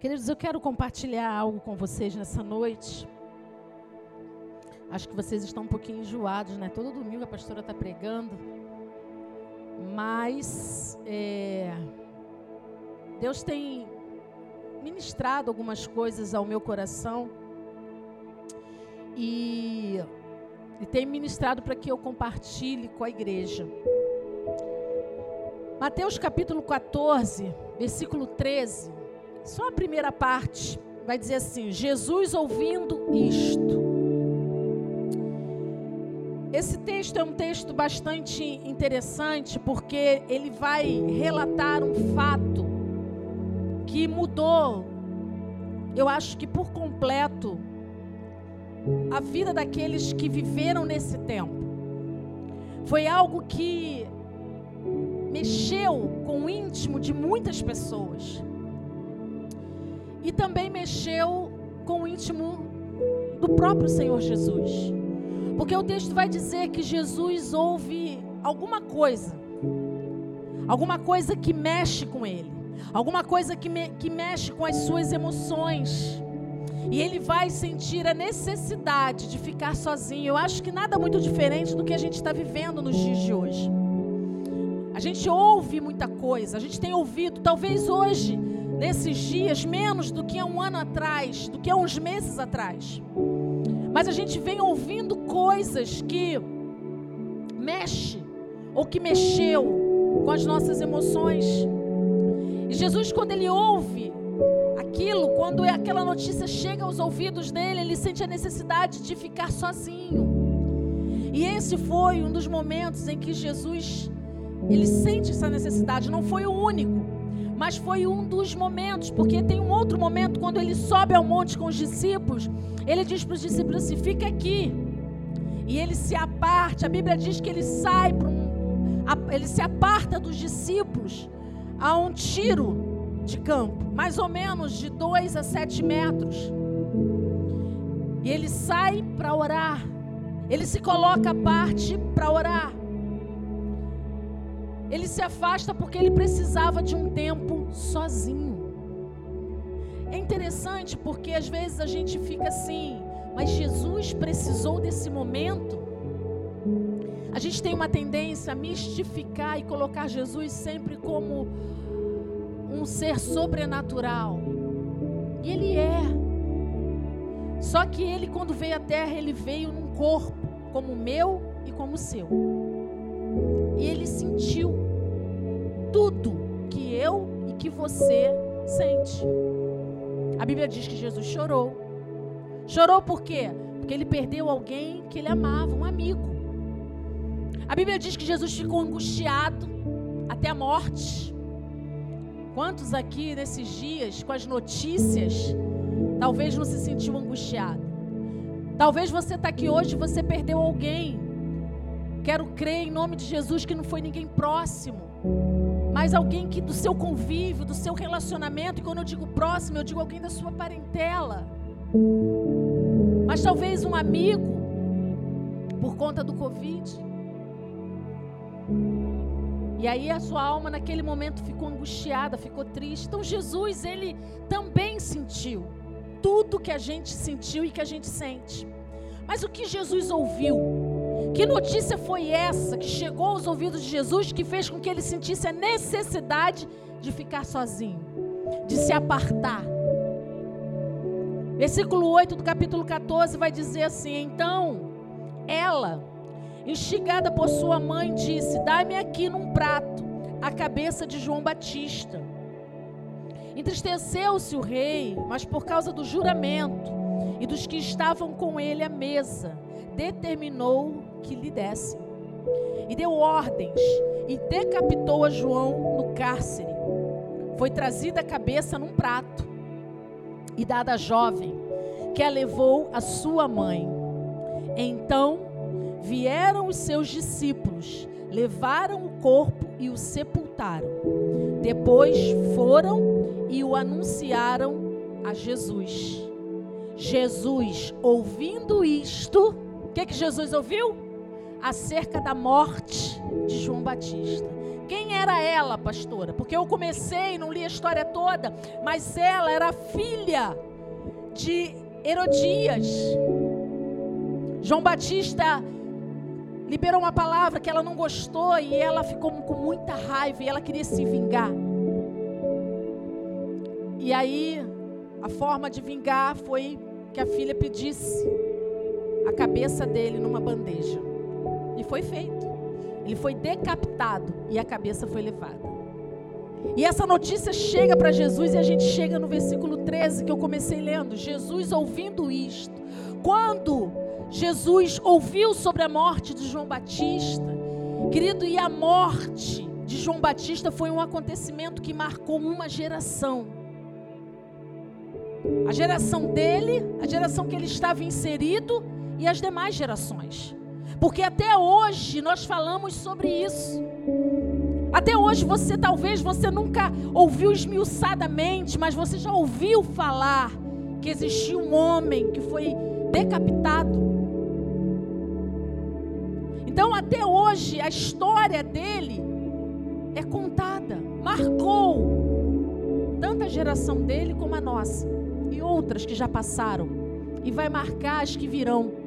Queridos, eu quero compartilhar algo com vocês nessa noite. Acho que vocês estão um pouquinho enjoados, né? Todo domingo a pastora está pregando. Mas é, Deus tem ministrado algumas coisas ao meu coração. E, e tem ministrado para que eu compartilhe com a igreja. Mateus capítulo 14, versículo 13 só a primeira parte vai dizer assim: Jesus ouvindo isto. Esse texto é um texto bastante interessante porque ele vai relatar um fato que mudou, eu acho que por completo, a vida daqueles que viveram nesse tempo. Foi algo que mexeu com o íntimo de muitas pessoas e também mexeu com o íntimo do próprio Senhor Jesus. Porque o texto vai dizer que Jesus ouve alguma coisa, alguma coisa que mexe com ele, alguma coisa que, me, que mexe com as suas emoções. E ele vai sentir a necessidade de ficar sozinho. Eu acho que nada muito diferente do que a gente está vivendo nos dias de hoje. A gente ouve muita coisa, a gente tem ouvido, talvez hoje nesses dias, menos do que há um ano atrás, do que há uns meses atrás. Mas a gente vem ouvindo coisas que mexe ou que mexeu com as nossas emoções. E Jesus, quando ele ouve aquilo, quando aquela notícia chega aos ouvidos dele, ele sente a necessidade de ficar sozinho. E esse foi um dos momentos em que Jesus ele sente essa necessidade, não foi o único mas foi um dos momentos, porque tem um outro momento quando ele sobe ao monte com os discípulos, ele diz para os discípulos assim: fica aqui. E ele se aparte, a Bíblia diz que ele sai ele se aparta dos discípulos a um tiro de campo, mais ou menos de dois a sete metros. E ele sai para orar. Ele se coloca à parte para orar. Ele se afasta porque ele precisava de um tempo sozinho. É interessante porque às vezes a gente fica assim, mas Jesus precisou desse momento. A gente tem uma tendência a mistificar e colocar Jesus sempre como um ser sobrenatural. E ele é. Só que ele, quando veio à terra, ele veio num corpo, como o meu e como o seu. E ele sentiu tudo que eu e que você sente. A Bíblia diz que Jesus chorou. Chorou por quê? Porque ele perdeu alguém que ele amava, um amigo. A Bíblia diz que Jesus ficou angustiado até a morte. Quantos aqui nesses dias, com as notícias, talvez não se sentiu angustiado? Talvez você está aqui hoje e você perdeu alguém. Quero crer em nome de Jesus que não foi ninguém próximo mas alguém que do seu convívio, do seu relacionamento, e quando eu digo próximo, eu digo alguém da sua parentela. Mas talvez um amigo, por conta do Covid. E aí a sua alma naquele momento ficou angustiada, ficou triste. Então Jesus, ele também sentiu tudo que a gente sentiu e que a gente sente. Mas o que Jesus ouviu? Que notícia foi essa que chegou aos ouvidos de Jesus que fez com que ele sentisse a necessidade de ficar sozinho, de se apartar? Versículo 8 do capítulo 14 vai dizer assim: Então ela, instigada por sua mãe, disse: Dá-me aqui num prato a cabeça de João Batista. Entristeceu-se o rei, mas por causa do juramento e dos que estavam com ele à mesa, determinou que lhe desse. E deu ordens e decapitou a João no cárcere. Foi trazida a cabeça num prato e dada à jovem, que a levou à sua mãe. Então vieram os seus discípulos, levaram o corpo e o sepultaram. Depois foram e o anunciaram a Jesus. Jesus, ouvindo isto, o que, que Jesus ouviu? Acerca da morte de João Batista. Quem era ela, pastora? Porque eu comecei, não li a história toda, mas ela era filha de Herodias. João Batista liberou uma palavra que ela não gostou e ela ficou com muita raiva e ela queria se vingar. E aí, a forma de vingar foi que a filha pedisse a cabeça dele numa bandeja. E foi feito. Ele foi decapitado e a cabeça foi levada. E essa notícia chega para Jesus e a gente chega no versículo 13 que eu comecei lendo. Jesus ouvindo isto. Quando Jesus ouviu sobre a morte de João Batista, querido, e a morte de João Batista foi um acontecimento que marcou uma geração. A geração dele, a geração que ele estava inserido e as demais gerações. Porque até hoje nós falamos sobre isso. Até hoje você talvez você nunca ouviu esmiuçadamente, mas você já ouviu falar que existia um homem que foi decapitado. Então até hoje a história dele é contada, marcou tanto a geração dele como a nossa e outras que já passaram, e vai marcar as que virão.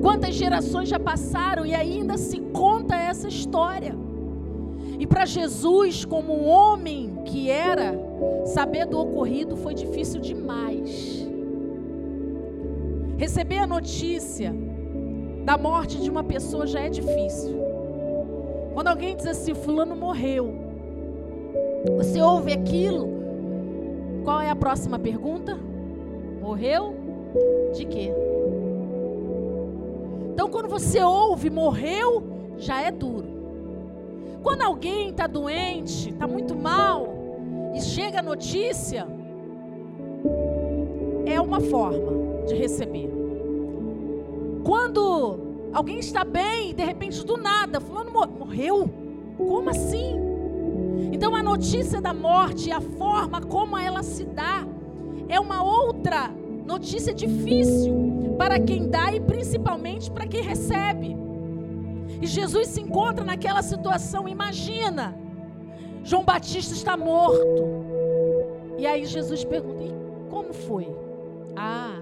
Quantas gerações já passaram e ainda se conta essa história. E para Jesus, como um homem que era, saber do ocorrido foi difícil demais. Receber a notícia da morte de uma pessoa já é difícil. Quando alguém diz assim, fulano morreu, você ouve aquilo, qual é a próxima pergunta? Morreu de quê? Então, quando você ouve morreu, já é duro. Quando alguém está doente, está muito mal, e chega a notícia, é uma forma de receber. Quando alguém está bem, de repente do nada, fulano morreu? Como assim? Então a notícia da morte, a forma como ela se dá, é uma outra notícia difícil para quem dá e principalmente para quem recebe. E Jesus se encontra naquela situação, imagina. João Batista está morto. E aí Jesus pergunta: e como foi? Ah,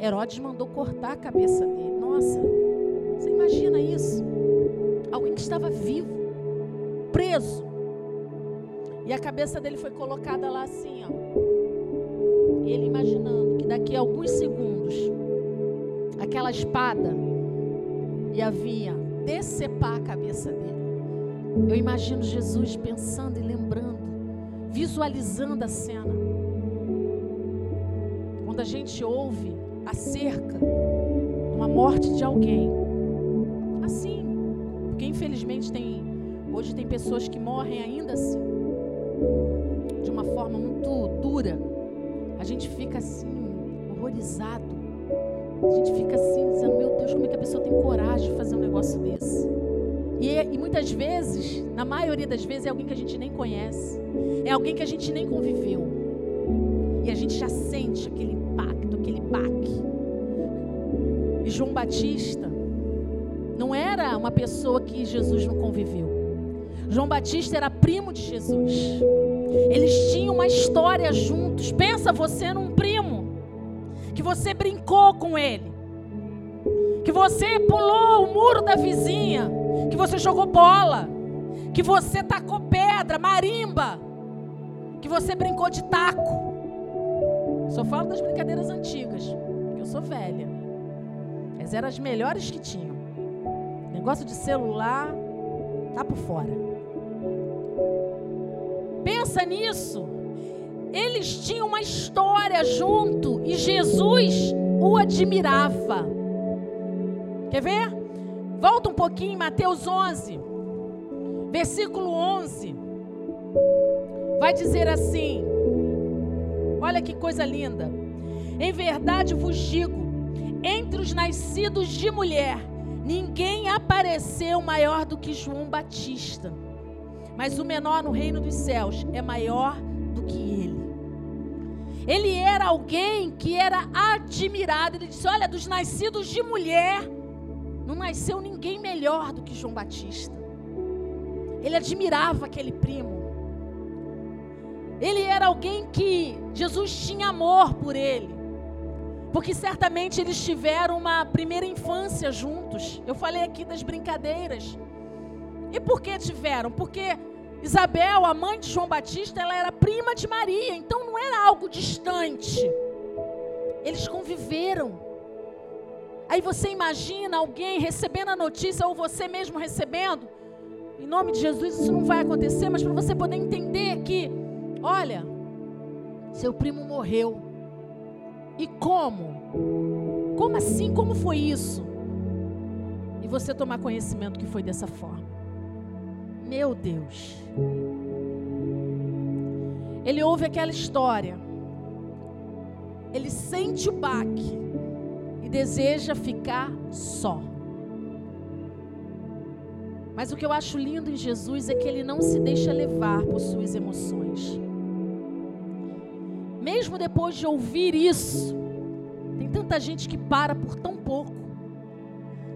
Herodes mandou cortar a cabeça dele. Nossa, você imagina isso? Alguém que estava vivo, preso, e a cabeça dele foi colocada lá assim, ó. Ele imaginando daqui a alguns segundos, aquela espada ia vir decepar a cabeça dele. Eu imagino Jesus pensando e lembrando, visualizando a cena. Quando a gente ouve acerca de uma morte de alguém, assim, porque infelizmente tem hoje tem pessoas que morrem ainda assim de uma forma muito dura, a gente fica assim, horrorizado. A gente fica assim, dizendo: Meu Deus, como é que a pessoa tem coragem de fazer um negócio desse? E, e muitas vezes, na maioria das vezes, é alguém que a gente nem conhece, é alguém que a gente nem conviveu. E a gente já sente aquele impacto, aquele baque. E João Batista não era uma pessoa que Jesus não conviveu. João Batista era primo de Jesus. Eles tinham uma história juntos. Pensa você num primo que você brincou com ele, que você pulou o muro da vizinha, que você jogou bola, que você tacou pedra, marimba, que você brincou de taco. Só falo das brincadeiras antigas, porque eu sou velha. Mas eram as melhores que tinham. Negócio de celular, tá por fora. Pensa nisso. Eles tinham uma história junto e Jesus o admirava. Quer ver? Volta um pouquinho Mateus 11, versículo 11. Vai dizer assim: Olha que coisa linda. Em verdade vos digo, entre os nascidos de mulher, ninguém apareceu maior do que João Batista mas o menor no reino dos céus é maior do que ele. Ele era alguém que era admirado. Ele disse: Olha, dos nascidos de mulher, não nasceu ninguém melhor do que João Batista. Ele admirava aquele primo. Ele era alguém que Jesus tinha amor por ele. Porque certamente eles tiveram uma primeira infância juntos. Eu falei aqui das brincadeiras. E por que tiveram? Porque Isabel, a mãe de João Batista, ela era prima de Maria, então não era algo distante. Eles conviveram. Aí você imagina alguém recebendo a notícia ou você mesmo recebendo. Em nome de Jesus isso não vai acontecer, mas para você poder entender que, olha, seu primo morreu. E como? Como assim? Como foi isso? E você tomar conhecimento que foi dessa forma. Meu Deus. Ele ouve aquela história. Ele sente o baque e deseja ficar só. Mas o que eu acho lindo em Jesus é que ele não se deixa levar por suas emoções. Mesmo depois de ouvir isso, tem tanta gente que para por tão pouco.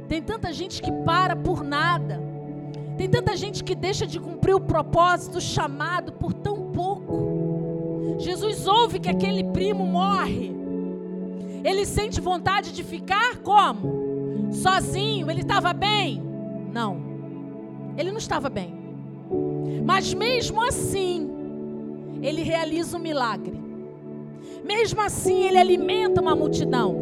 Tem tanta gente que para por nada. Tem tanta gente que deixa de cumprir o propósito chamado por tão pouco. Jesus ouve que aquele primo morre. Ele sente vontade de ficar como? Sozinho. Ele estava bem? Não. Ele não estava bem. Mas mesmo assim, ele realiza um milagre. Mesmo assim, ele alimenta uma multidão.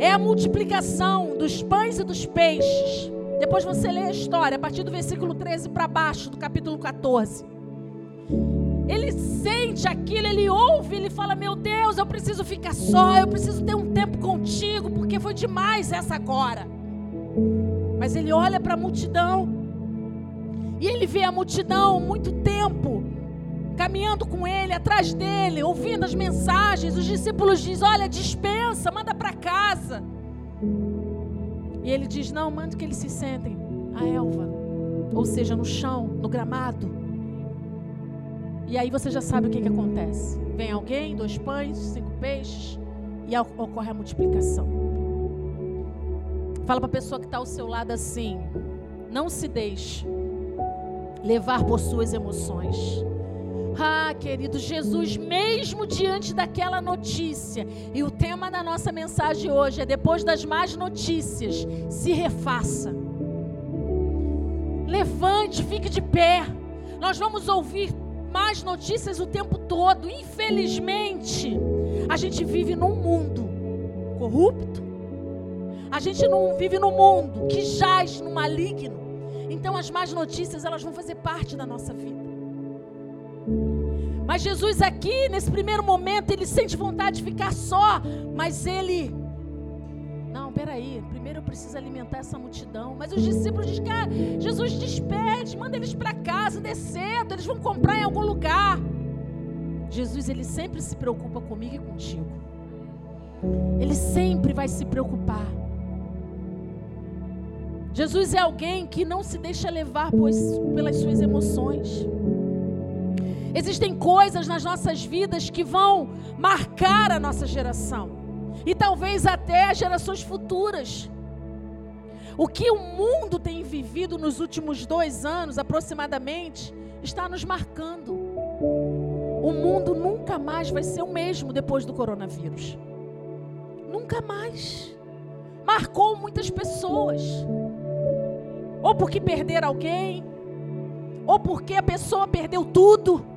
É a multiplicação dos pães e dos peixes. Depois você lê a história, a partir do versículo 13 para baixo, do capítulo 14. Ele sente aquilo, ele ouve, ele fala: Meu Deus, eu preciso ficar só, eu preciso ter um tempo contigo, porque foi demais essa agora. Mas ele olha para a multidão, e ele vê a multidão muito tempo, caminhando com ele, atrás dele, ouvindo as mensagens. Os discípulos dizem: Olha, dispensa, manda para casa. E ele diz: Não, manda que eles se sentem. A elva. Ou seja, no chão, no gramado. E aí você já sabe o que, que acontece. Vem alguém, dois pães, cinco peixes, e ocorre a multiplicação. Fala para a pessoa que está ao seu lado assim: não se deixe levar por suas emoções. Ah, querido Jesus, mesmo diante daquela notícia, e o tema da nossa mensagem hoje é: depois das más notícias, se refaça. Levante, fique de pé. Nós vamos ouvir más notícias o tempo todo. Infelizmente, a gente vive num mundo corrupto. A gente não vive num mundo que jaz no maligno. Então as más notícias elas vão fazer parte da nossa vida. Mas Jesus aqui, nesse primeiro momento, ele sente vontade de ficar só, mas ele não, peraí, primeiro eu preciso alimentar essa multidão. Mas os discípulos dizem, cara, Jesus despede, manda eles para casa, dê cedo, eles vão comprar em algum lugar. Jesus, ele sempre se preocupa comigo e contigo. Ele sempre vai se preocupar. Jesus é alguém que não se deixa levar pois, pelas suas emoções. Existem coisas nas nossas vidas que vão marcar a nossa geração e talvez até as gerações futuras. O que o mundo tem vivido nos últimos dois anos, aproximadamente, está nos marcando. O mundo nunca mais vai ser o mesmo depois do coronavírus. Nunca mais. Marcou muitas pessoas. Ou porque perderam alguém, ou porque a pessoa perdeu tudo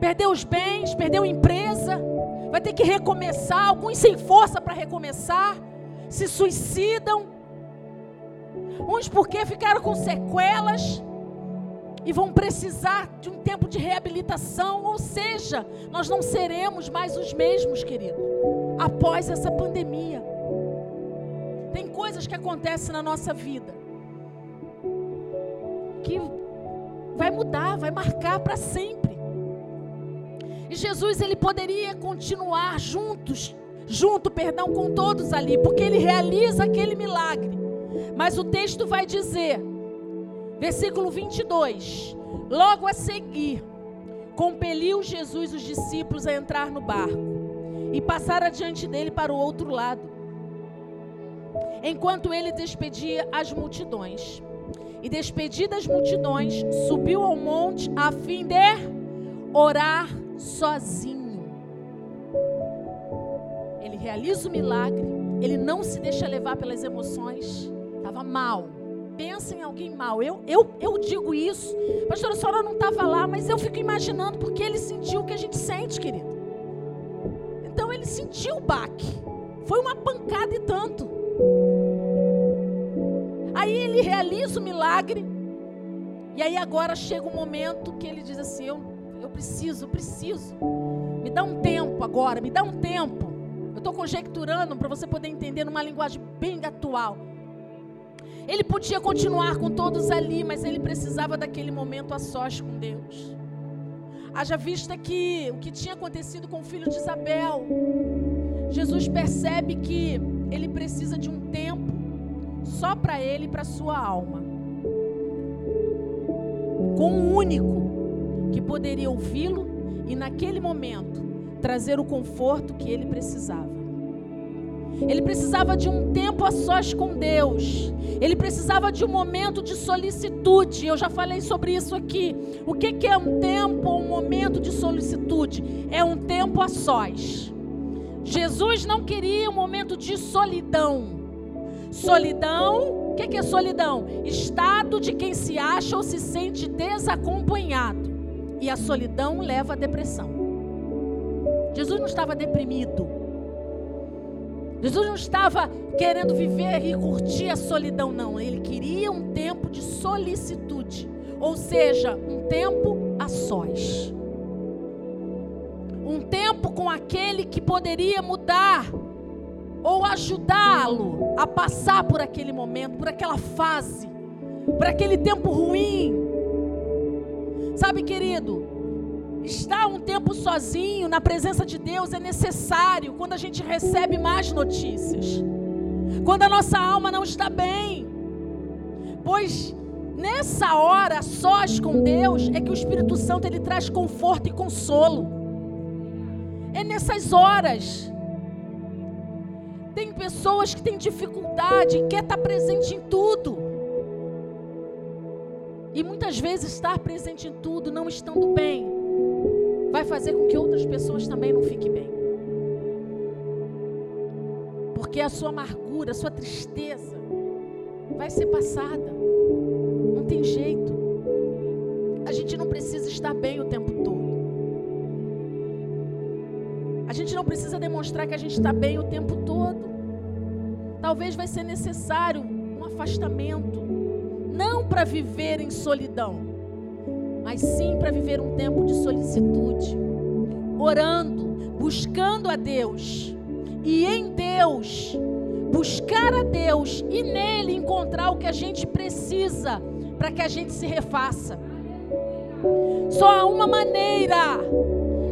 perdeu os bens, perdeu a empresa, vai ter que recomeçar. Alguns sem força para recomeçar, se suicidam. Uns porque ficaram com sequelas e vão precisar de um tempo de reabilitação. Ou seja, nós não seremos mais os mesmos, querido, após essa pandemia. Tem coisas que acontecem na nossa vida que vai mudar, vai marcar para sempre. E Jesus ele poderia continuar juntos, junto, perdão, com todos ali, porque ele realiza aquele milagre. Mas o texto vai dizer, versículo 22, logo a seguir, compeliu Jesus os discípulos a entrar no barco e passar adiante dele para o outro lado, enquanto ele despedia as multidões. E despedidas multidões, subiu ao monte a fim de orar sozinho. Ele realiza o milagre, ele não se deixa levar pelas emoções. Estava mal. Pensa em alguém mal. Eu, eu, eu digo isso. Pastora, a senhora não estava lá, mas eu fico imaginando porque ele sentiu o que a gente sente, querido. Então ele sentiu o baque. Foi uma pancada e tanto. Aí ele realiza o milagre. E aí agora chega um momento que ele diz assim: Eu, eu preciso, eu preciso. Me dá um tempo agora, me dá um tempo. Eu estou conjecturando para você poder entender numa linguagem bem atual. Ele podia continuar com todos ali, mas ele precisava daquele momento a sós com Deus. Haja vista que o que tinha acontecido com o filho de Isabel, Jesus percebe que ele precisa de um tempo só para ele e para sua alma. Com um único que poderia ouvi-lo e naquele momento trazer o conforto que ele precisava. Ele precisava de um tempo a sós com Deus. Ele precisava de um momento de solicitude. Eu já falei sobre isso aqui. O que, é um tempo ou um momento de solicitude? É um tempo a sós. Jesus não queria um momento de solidão. Solidão, o que é solidão? Estado de quem se acha ou se sente desacompanhado. E a solidão leva à depressão. Jesus não estava deprimido. Jesus não estava querendo viver e curtir a solidão, não. Ele queria um tempo de solicitude, ou seja, um tempo a sós. Um tempo com aquele que poderia mudar ou ajudá-lo a passar por aquele momento, por aquela fase, por aquele tempo ruim. Sabe, querido, Estar um tempo sozinho na presença de Deus é necessário quando a gente recebe más notícias. Quando a nossa alma não está bem. Pois nessa hora, sós com Deus, é que o Espírito Santo ele traz conforto e consolo. É nessas horas. Tem pessoas que têm dificuldade, quer estar presente em tudo. E muitas vezes estar presente em tudo, não estando bem, vai fazer com que outras pessoas também não fiquem bem. Porque a sua amargura, a sua tristeza vai ser passada. Não tem jeito. A gente não precisa estar bem o tempo todo. A gente não precisa demonstrar que a gente está bem o tempo todo. Talvez vai ser necessário um afastamento, não para viver em solidão, mas sim para viver um tempo de solicitude, orando, buscando a Deus, e em Deus, buscar a Deus e nele encontrar o que a gente precisa para que a gente se refaça. Só há uma maneira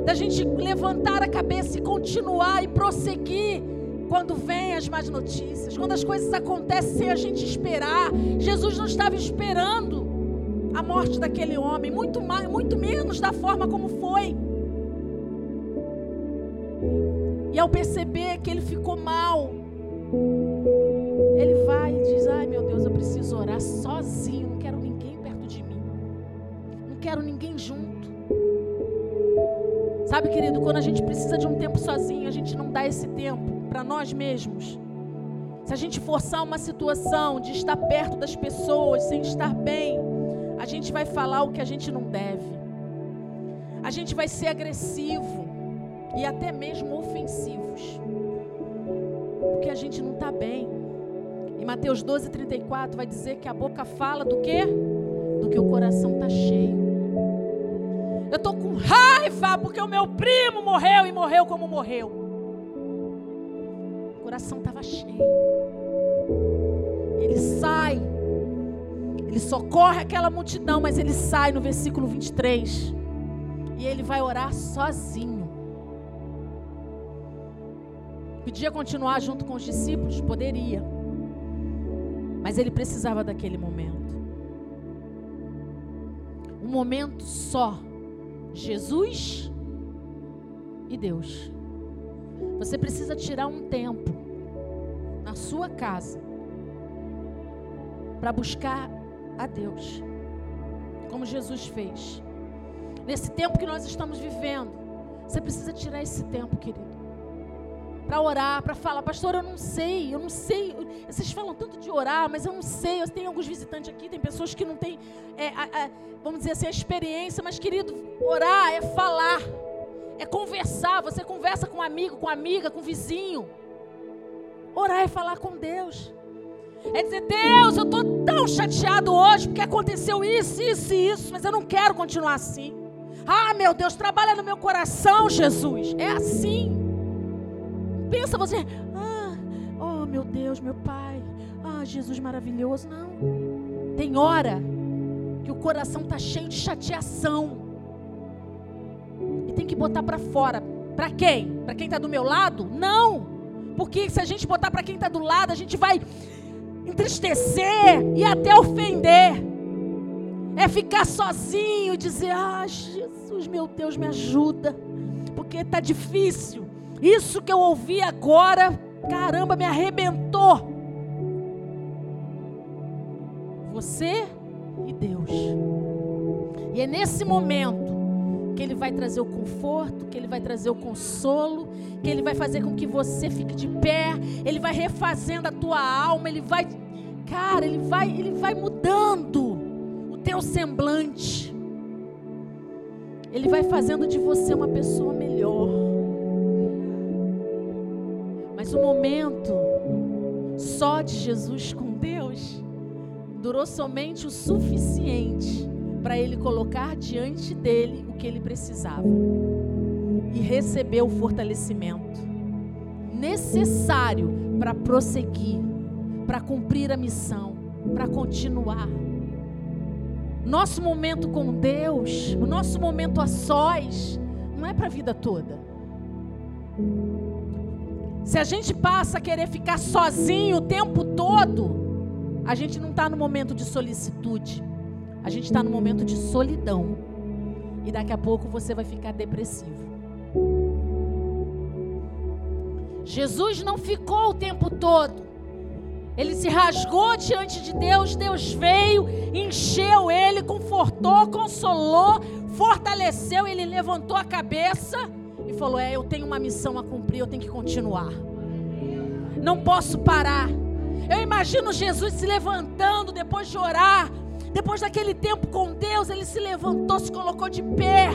da gente levantar a cabeça e continuar e prosseguir quando vêm as más notícias, quando as coisas acontecem sem a gente esperar. Jesus não estava esperando a morte daquele homem, muito mais, muito menos da forma como foi. E ao perceber que ele ficou mal, ele vai e diz: Ai meu Deus, eu preciso orar sozinho, não quero ninguém perto de mim, não quero ninguém junto. Sabe, querido, quando a gente precisa de um tempo sozinho, a gente não dá esse tempo para nós mesmos. Se a gente forçar uma situação de estar perto das pessoas sem estar bem, a gente vai falar o que a gente não deve. A gente vai ser agressivo e até mesmo ofensivos. Porque a gente não está bem. Em Mateus 12, 34 vai dizer que a boca fala do quê? Do que o coração está cheio. Eu estou com raiva porque o meu primo morreu e morreu como morreu. Coração estava cheio. Ele sai ele socorre aquela multidão, mas ele sai no versículo 23 e ele vai orar sozinho. Podia continuar junto com os discípulos? Poderia. Mas ele precisava daquele momento. Um momento só. Jesus e Deus. Você precisa tirar um tempo sua casa para buscar a Deus, como Jesus fez. Nesse tempo que nós estamos vivendo, você precisa tirar esse tempo, querido para orar, para falar, pastor, eu não sei, eu não sei. Vocês falam tanto de orar, mas eu não sei. Eu tenho alguns visitantes aqui, tem pessoas que não têm, é, a, a, vamos dizer assim, a experiência. Mas, querido, orar é falar, é conversar. Você conversa com um amigo, com amiga, com vizinho. Orar é falar com Deus. É dizer, Deus, eu estou tão chateado hoje porque aconteceu isso, isso e isso, mas eu não quero continuar assim. Ah, meu Deus, trabalha no meu coração, Jesus. É assim. Pensa você, ah, oh meu Deus, meu Pai, ah, Jesus maravilhoso. Não. Tem hora que o coração está cheio de chateação. E tem que botar para fora. Para quem? Para quem está do meu lado? Não. Porque se a gente botar para quem está do lado, a gente vai entristecer e até ofender. É ficar sozinho e dizer: Ah, Jesus, meu Deus, me ajuda. Porque está difícil. Isso que eu ouvi agora, caramba, me arrebentou. Você e Deus. E é nesse momento que Ele vai trazer o conforto, que Ele vai trazer o consolo, que Ele vai fazer com que você fique de pé, Ele vai refazendo a tua alma, Ele vai, cara, Ele vai, Ele vai mudando o teu semblante. Ele vai fazendo de você uma pessoa melhor. Mas o momento só de Jesus com Deus durou somente o suficiente para ele colocar diante dele o que ele precisava e receber o fortalecimento necessário para prosseguir, para cumprir a missão, para continuar. Nosso momento com Deus, o nosso momento a sós, não é para a vida toda. Se a gente passa a querer ficar sozinho o tempo todo, a gente não está no momento de solicitude. A gente está no momento de solidão. E daqui a pouco você vai ficar depressivo. Jesus não ficou o tempo todo. Ele se rasgou diante de Deus, Deus veio, encheu ele, confortou, consolou, fortaleceu, ele levantou a cabeça e falou: É, eu tenho uma missão a cumprir, eu tenho que continuar. Não posso parar. Eu imagino Jesus se levantando depois de orar, depois daquele tempo com Deus, ele se levantou, se colocou de pé,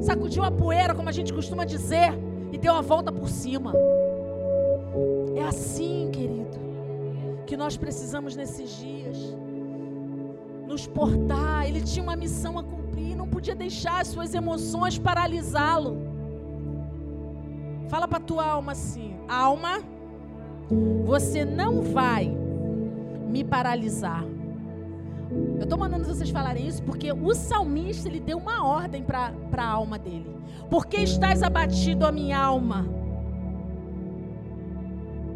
sacudiu a poeira, como a gente costuma dizer, e deu a volta por cima. É assim, querido, que nós precisamos nesses dias. Nos portar, ele tinha uma missão a cumprir, não podia deixar as suas emoções paralisá-lo. Fala para tua alma assim: alma, você não vai me paralisar. Eu estou mandando vocês falarem isso porque o salmista ele deu uma ordem para a alma dele. Por que estás abatido a minha alma?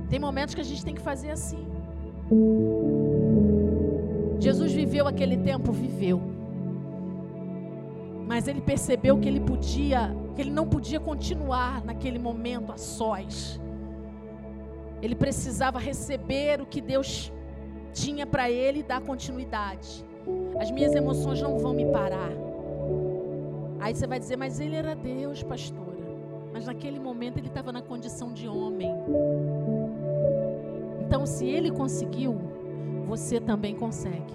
Tem momentos que a gente tem que fazer assim. Jesus viveu aquele tempo, viveu. Mas ele percebeu que ele podia que ele não podia continuar naquele momento a sós. Ele precisava receber o que Deus tinha para ele dar continuidade. As minhas emoções não vão me parar. Aí você vai dizer, mas ele era Deus, pastora. Mas naquele momento ele estava na condição de homem. Então, se ele conseguiu, você também consegue.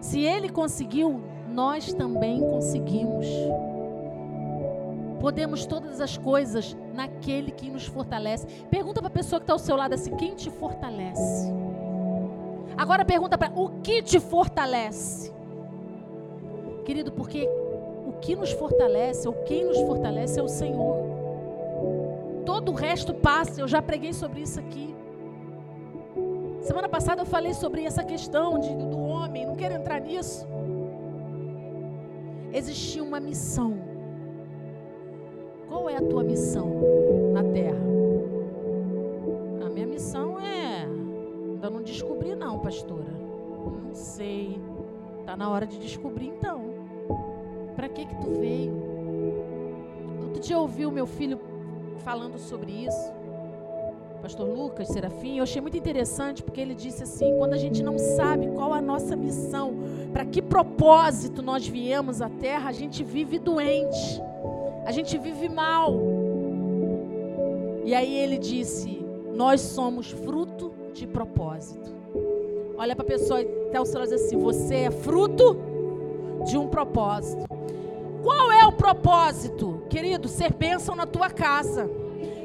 Se ele conseguiu, nós também conseguimos. Podemos todas as coisas naquele que nos fortalece. Pergunta para a pessoa que está ao seu lado assim: quem te fortalece? Agora pergunta para o que te fortalece? Querido, porque o que nos fortalece, ou quem nos fortalece é o Senhor. Todo o resto passa, eu já preguei sobre isso aqui. Semana passada eu falei sobre essa questão de, do homem, não quero entrar nisso. Existia uma missão qual é a tua missão na terra? Descobri, não, pastora. Não sei. Está na hora de descobrir, então. Para que que tu veio? Outro dia eu ouvi o meu filho falando sobre isso. pastor Lucas Serafim, eu achei muito interessante porque ele disse assim: quando a gente não sabe qual a nossa missão, para que propósito nós viemos à terra, a gente vive doente, a gente vive mal. E aí ele disse: nós somos fruto de propósito. Olha para a pessoa até o celular diz assim: você é fruto de um propósito. Qual é o propósito, querido? Ser bênção na tua casa.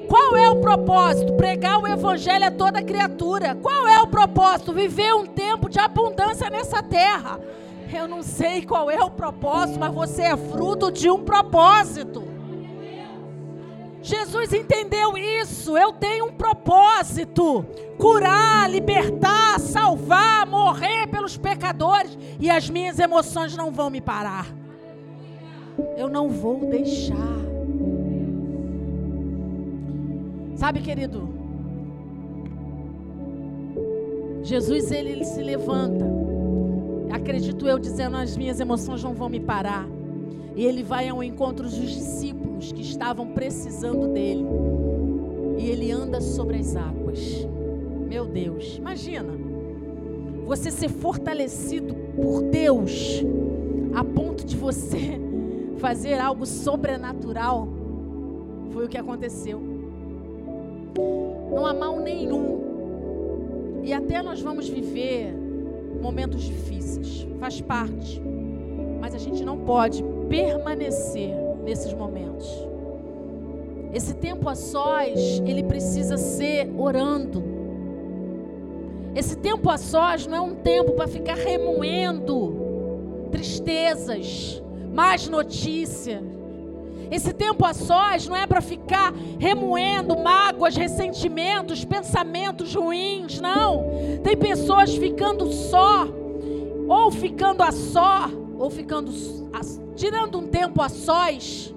Qual é o propósito? Pregar o evangelho a toda criatura. Qual é o propósito? Viver um tempo de abundância nessa terra. Eu não sei qual é o propósito, mas você é fruto de um propósito. Jesus entendeu isso. Eu tenho um propósito: curar, libertar, salvar, morrer pelos pecadores. E as minhas emoções não vão me parar. Eu não vou deixar. Sabe, querido? Jesus, ele, ele se levanta. Acredito eu dizendo, as minhas emoções não vão me parar. E ele vai ao encontro dos discípulos que estavam precisando dele. E ele anda sobre as águas. Meu Deus, imagina. Você ser fortalecido por Deus a ponto de você fazer algo sobrenatural. Foi o que aconteceu. Não há mal nenhum. E até nós vamos viver momentos difíceis, faz parte. Mas a gente não pode permanecer nesses momentos. Esse tempo a sós, ele precisa ser orando. Esse tempo a sós não é um tempo para ficar remoendo tristezas, más notícias esse tempo a sós não é para ficar remoendo mágoas, ressentimentos, pensamentos ruins, não. Tem pessoas ficando só, ou ficando a só, ou ficando tirando um tempo a sós,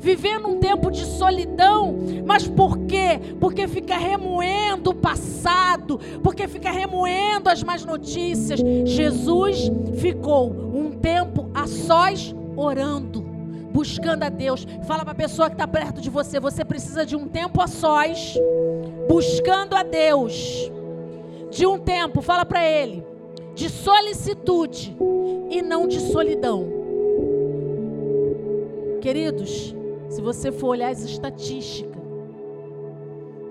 vivendo um tempo de solidão, mas por quê? Porque fica remoendo o passado, porque fica remoendo as más notícias. Jesus ficou um tempo a sós orando buscando a Deus. Fala para a pessoa que está perto de você: você precisa de um tempo a sós, buscando a Deus. De um tempo, fala para ele, de solicitude e não de solidão. Queridos, se você for olhar as estatísticas,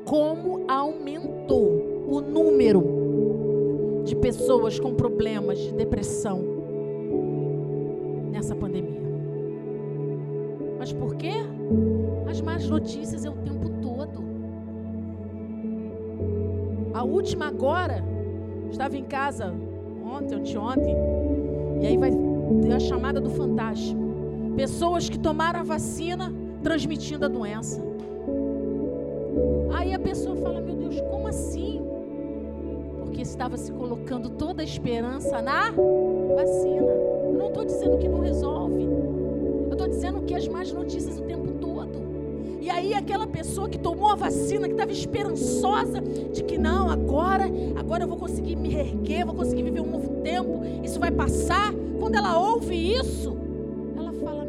como aumentou o número de pessoas com problemas de depressão nessa pandemia. Mas por quê? As más notícias é o tempo todo. A última agora, estava em casa ontem, anteontem, e aí vai ter a chamada do fantástico. Pessoas que tomaram a vacina transmitindo a doença. Aí a pessoa fala: Meu Deus, como assim? Porque estava se colocando toda a esperança na vacina. Eu não estou dizendo que não resolve estou dizendo que as más notícias o tempo aí aquela pessoa que tomou a vacina, que estava esperançosa de que não, agora, agora eu vou conseguir me reerguer, vou conseguir viver um novo tempo, isso vai passar. Quando ela ouve isso, ela fala: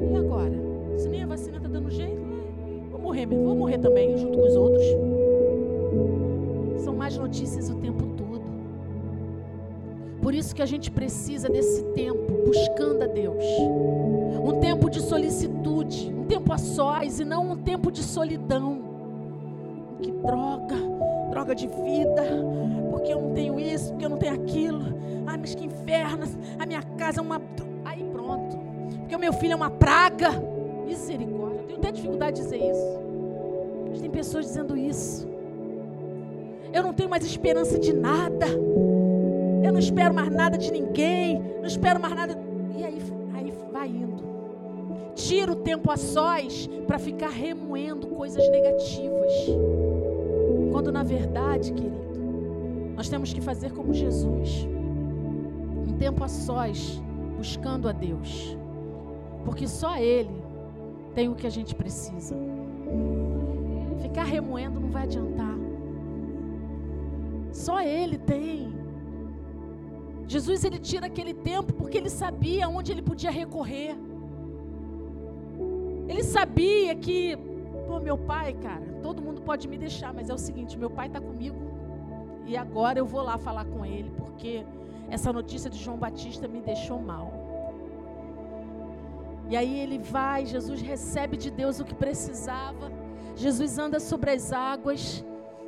e agora? Se nem a vacina está dando jeito, vou morrer mesmo, vou morrer também junto com os outros. São más notícias o tempo todo. Por isso que a gente precisa desse tempo buscando a Deus um tempo de solicitude, tempo a sós e não um tempo de solidão. Que droga, droga de vida, porque eu não tenho isso, porque eu não tenho aquilo. Ai, mas que inferno, a minha casa é uma. Aí pronto, porque o meu filho é uma praga. Misericórdia, eu tenho até dificuldade de dizer isso. Mas tem pessoas dizendo isso. Eu não tenho mais esperança de nada. Eu não espero mais nada de ninguém. Não espero mais nada. E aí, aí vai indo tira o tempo a sós para ficar remoendo coisas negativas. Quando na verdade, querido, nós temos que fazer como Jesus. Um tempo a sós, buscando a Deus. Porque só Ele tem o que a gente precisa. Ficar remoendo não vai adiantar. Só Ele tem. Jesus ele tira aquele tempo porque ele sabia onde ele podia recorrer. Ele sabia que Pô, meu pai, cara, todo mundo pode me deixar, mas é o seguinte: meu pai está comigo e agora eu vou lá falar com ele, porque essa notícia de João Batista me deixou mal. E aí ele vai, Jesus recebe de Deus o que precisava. Jesus anda sobre as águas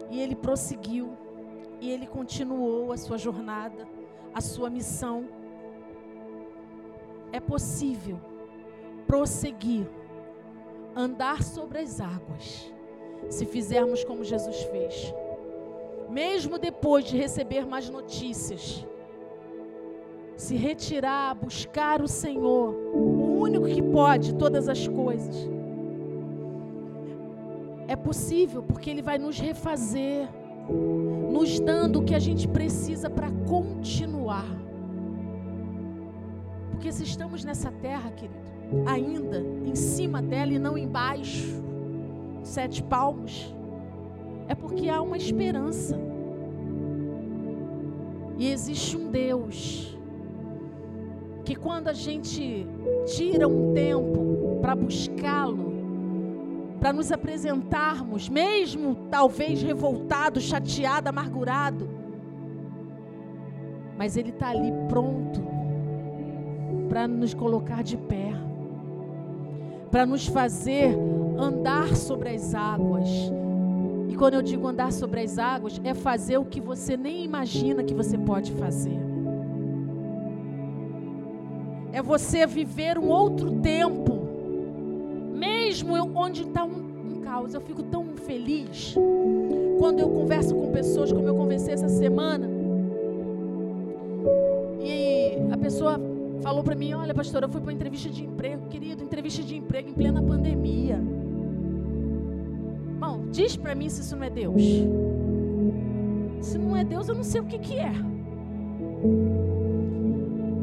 e ele prosseguiu. E ele continuou a sua jornada, a sua missão. É possível prosseguir, andar sobre as águas, se fizermos como Jesus fez. Mesmo depois de receber mais notícias, se retirar, buscar o Senhor, o único que pode todas as coisas. É possível porque Ele vai nos refazer, nos dando o que a gente precisa para continuar. Porque se estamos nessa terra, querido, ainda em cima dela e não embaixo, sete palmos, é porque há uma esperança. E existe um Deus que quando a gente tira um tempo para buscá-lo, para nos apresentarmos, mesmo talvez revoltado, chateado, amargurado, mas Ele está ali pronto para nos colocar de pé, para nos fazer andar sobre as águas. E quando eu digo andar sobre as águas, é fazer o que você nem imagina que você pode fazer é você viver um outro tempo, mesmo eu, onde está um, um caos. Eu fico tão feliz quando eu converso com pessoas, como eu conversei essa semana, falou para mim: Olha, pastor, eu fui para uma entrevista de emprego, querido, entrevista de emprego em plena pandemia. Bom, diz para mim se isso não é Deus. Se não é Deus, eu não sei o que, que é.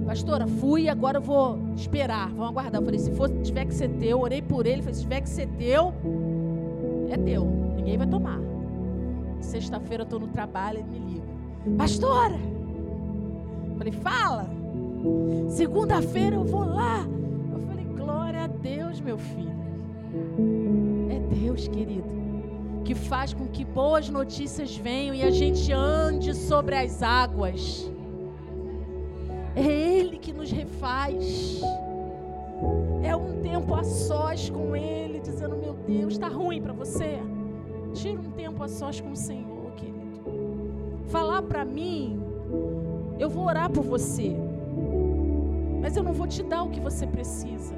Pastora, fui, agora eu vou esperar, vamos aguardar. Eu falei, se for, tiver que ser teu, orei por ele, falei, se tiver que ser teu, é teu, ninguém vai tomar. Sexta-feira eu estou no trabalho, ele me liga. Pastora! Falei, fala! Segunda-feira eu vou lá. Eu falei, glória a Deus, meu filho. É Deus, querido, que faz com que boas notícias venham e a gente ande sobre as águas. É Ele que nos refaz. É um tempo a sós com Ele, dizendo: Meu Deus, está ruim para você? Tira um tempo a sós com o Senhor, querido. Falar para mim, eu vou orar por você, mas eu não vou te dar o que você precisa.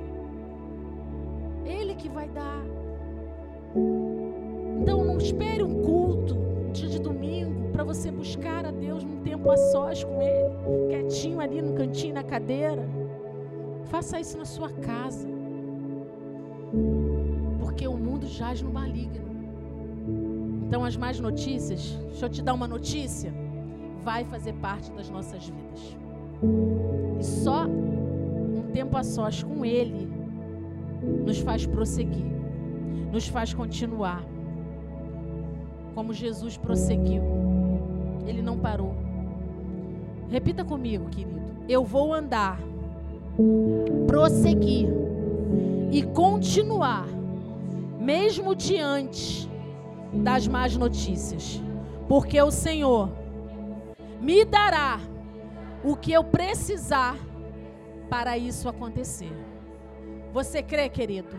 Ele que vai dar. Então não espere um culto, dia de domingo, para você buscar a Deus num tempo a sós com Ele, quietinho ali no cantinho, na cadeira. Faça isso na sua casa. Porque o mundo jaz no maligno. Então, as más notícias, deixa eu te dar uma notícia, vai fazer parte das nossas vidas. E só um tempo a sós com Ele nos faz prosseguir, nos faz continuar. Como Jesus prosseguiu. Ele não parou. Repita comigo, querido. Eu vou andar, prosseguir e continuar, mesmo diante das más notícias, porque o Senhor me dará o que eu precisar para isso acontecer. Você crê, querido?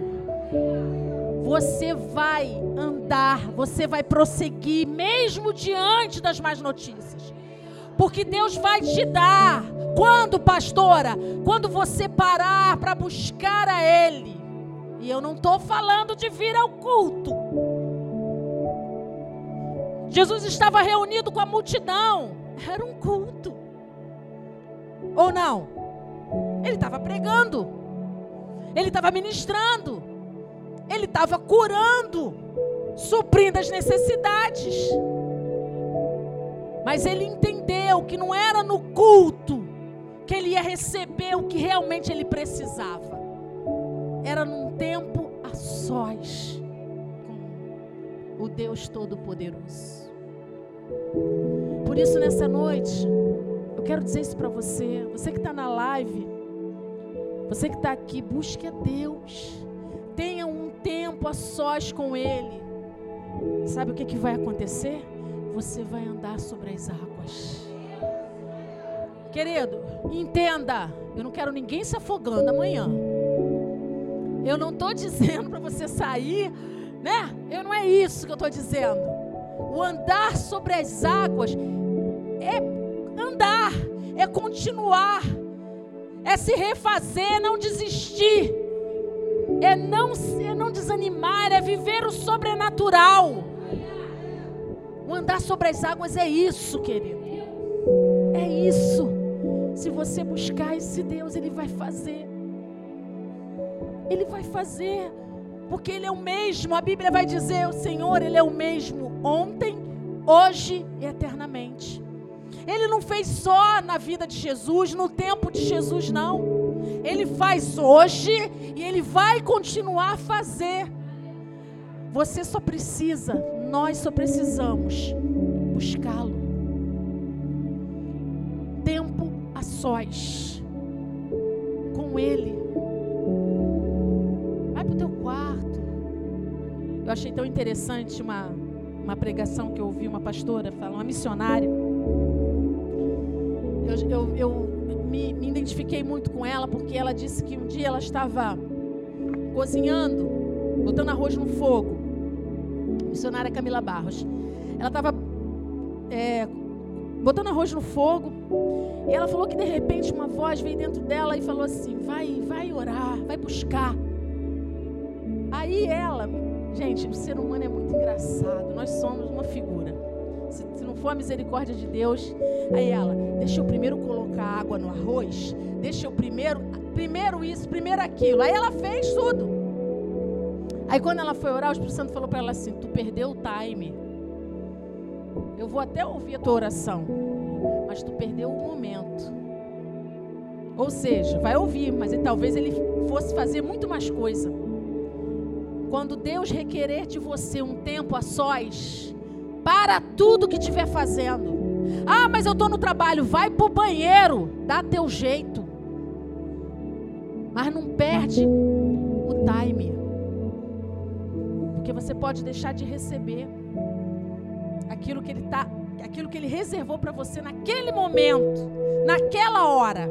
Você vai andar, você vai prosseguir, mesmo diante das más notícias. Porque Deus vai te dar. Quando, pastora? Quando você parar para buscar a Ele. E eu não estou falando de vir ao culto. Jesus estava reunido com a multidão. Era um culto. Ou não? Ele estava pregando. Ele estava ministrando. Ele estava curando, suprindo as necessidades. Mas ele entendeu que não era no culto que ele ia receber o que realmente ele precisava. Era num tempo a sós com o Deus Todo-Poderoso. Por isso, nessa noite, eu quero dizer isso para você. Você que está na live, você que está aqui, busque a Deus. Tenha um tempo a sós com Ele, sabe o que, que vai acontecer? Você vai andar sobre as águas. Querido, entenda, eu não quero ninguém se afogando amanhã. Eu não estou dizendo para você sair, né? Eu não é isso que eu estou dizendo. O andar sobre as águas é é continuar, é se refazer, não desistir, é não, é não desanimar, é viver o sobrenatural. O andar sobre as águas é isso, querido. É isso. Se você buscar esse Deus, Ele vai fazer. Ele vai fazer, porque Ele é o mesmo. A Bíblia vai dizer: o Senhor, Ele é o mesmo ontem, hoje e eternamente. Ele não fez só na vida de Jesus, no tempo de Jesus, não. Ele faz hoje e Ele vai continuar a fazer. Você só precisa, nós só precisamos buscá-lo. Tempo a sós com Ele. Vai para o teu quarto. Eu achei tão interessante uma, uma pregação que eu ouvi uma pastora falar, uma missionária. Eu, eu, eu me, me identifiquei muito com ela porque ela disse que um dia ela estava cozinhando, botando arroz no fogo. Missionária Camila Barros. Ela estava é, botando arroz no fogo. E ela falou que de repente uma voz veio dentro dela e falou assim: vai, vai orar, vai buscar. Aí ela, gente, o ser humano é muito engraçado. Nós somos uma figura. For a misericórdia de Deus, aí ela, deixa eu primeiro colocar água no arroz, deixa eu primeiro, primeiro isso, primeiro aquilo. Aí ela fez tudo. Aí quando ela foi orar, o Espírito Santo falou para ela assim: Tu perdeu o time. Eu vou até ouvir a tua oração, mas tu perdeu o momento. Ou seja, vai ouvir, mas talvez ele fosse fazer muito mais coisa. Quando Deus requerer de você um tempo a sós, para tudo que estiver fazendo. Ah, mas eu estou no trabalho, vai para o banheiro, dá teu jeito. Mas não perde o time. Porque você pode deixar de receber aquilo que ele tá, aquilo que ele reservou para você naquele momento, naquela hora.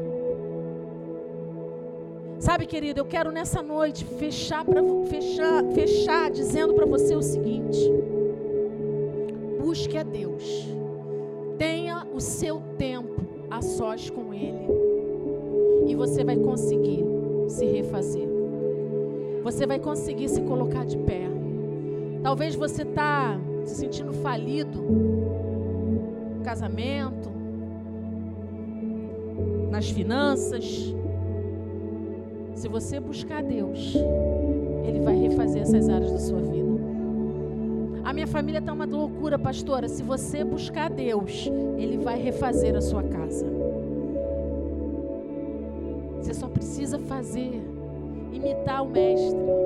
Sabe, querido, eu quero nessa noite fechar para fechar, fechar dizendo para você o seguinte: a Deus. Tenha o seu tempo a sós com ele. E você vai conseguir se refazer. Você vai conseguir se colocar de pé. Talvez você está se sentindo falido no casamento, nas finanças. Se você buscar Deus, Ele vai refazer essas áreas da sua vida. A minha família está uma loucura, pastora. Se você buscar Deus, Ele vai refazer a sua casa. Você só precisa fazer, imitar o Mestre.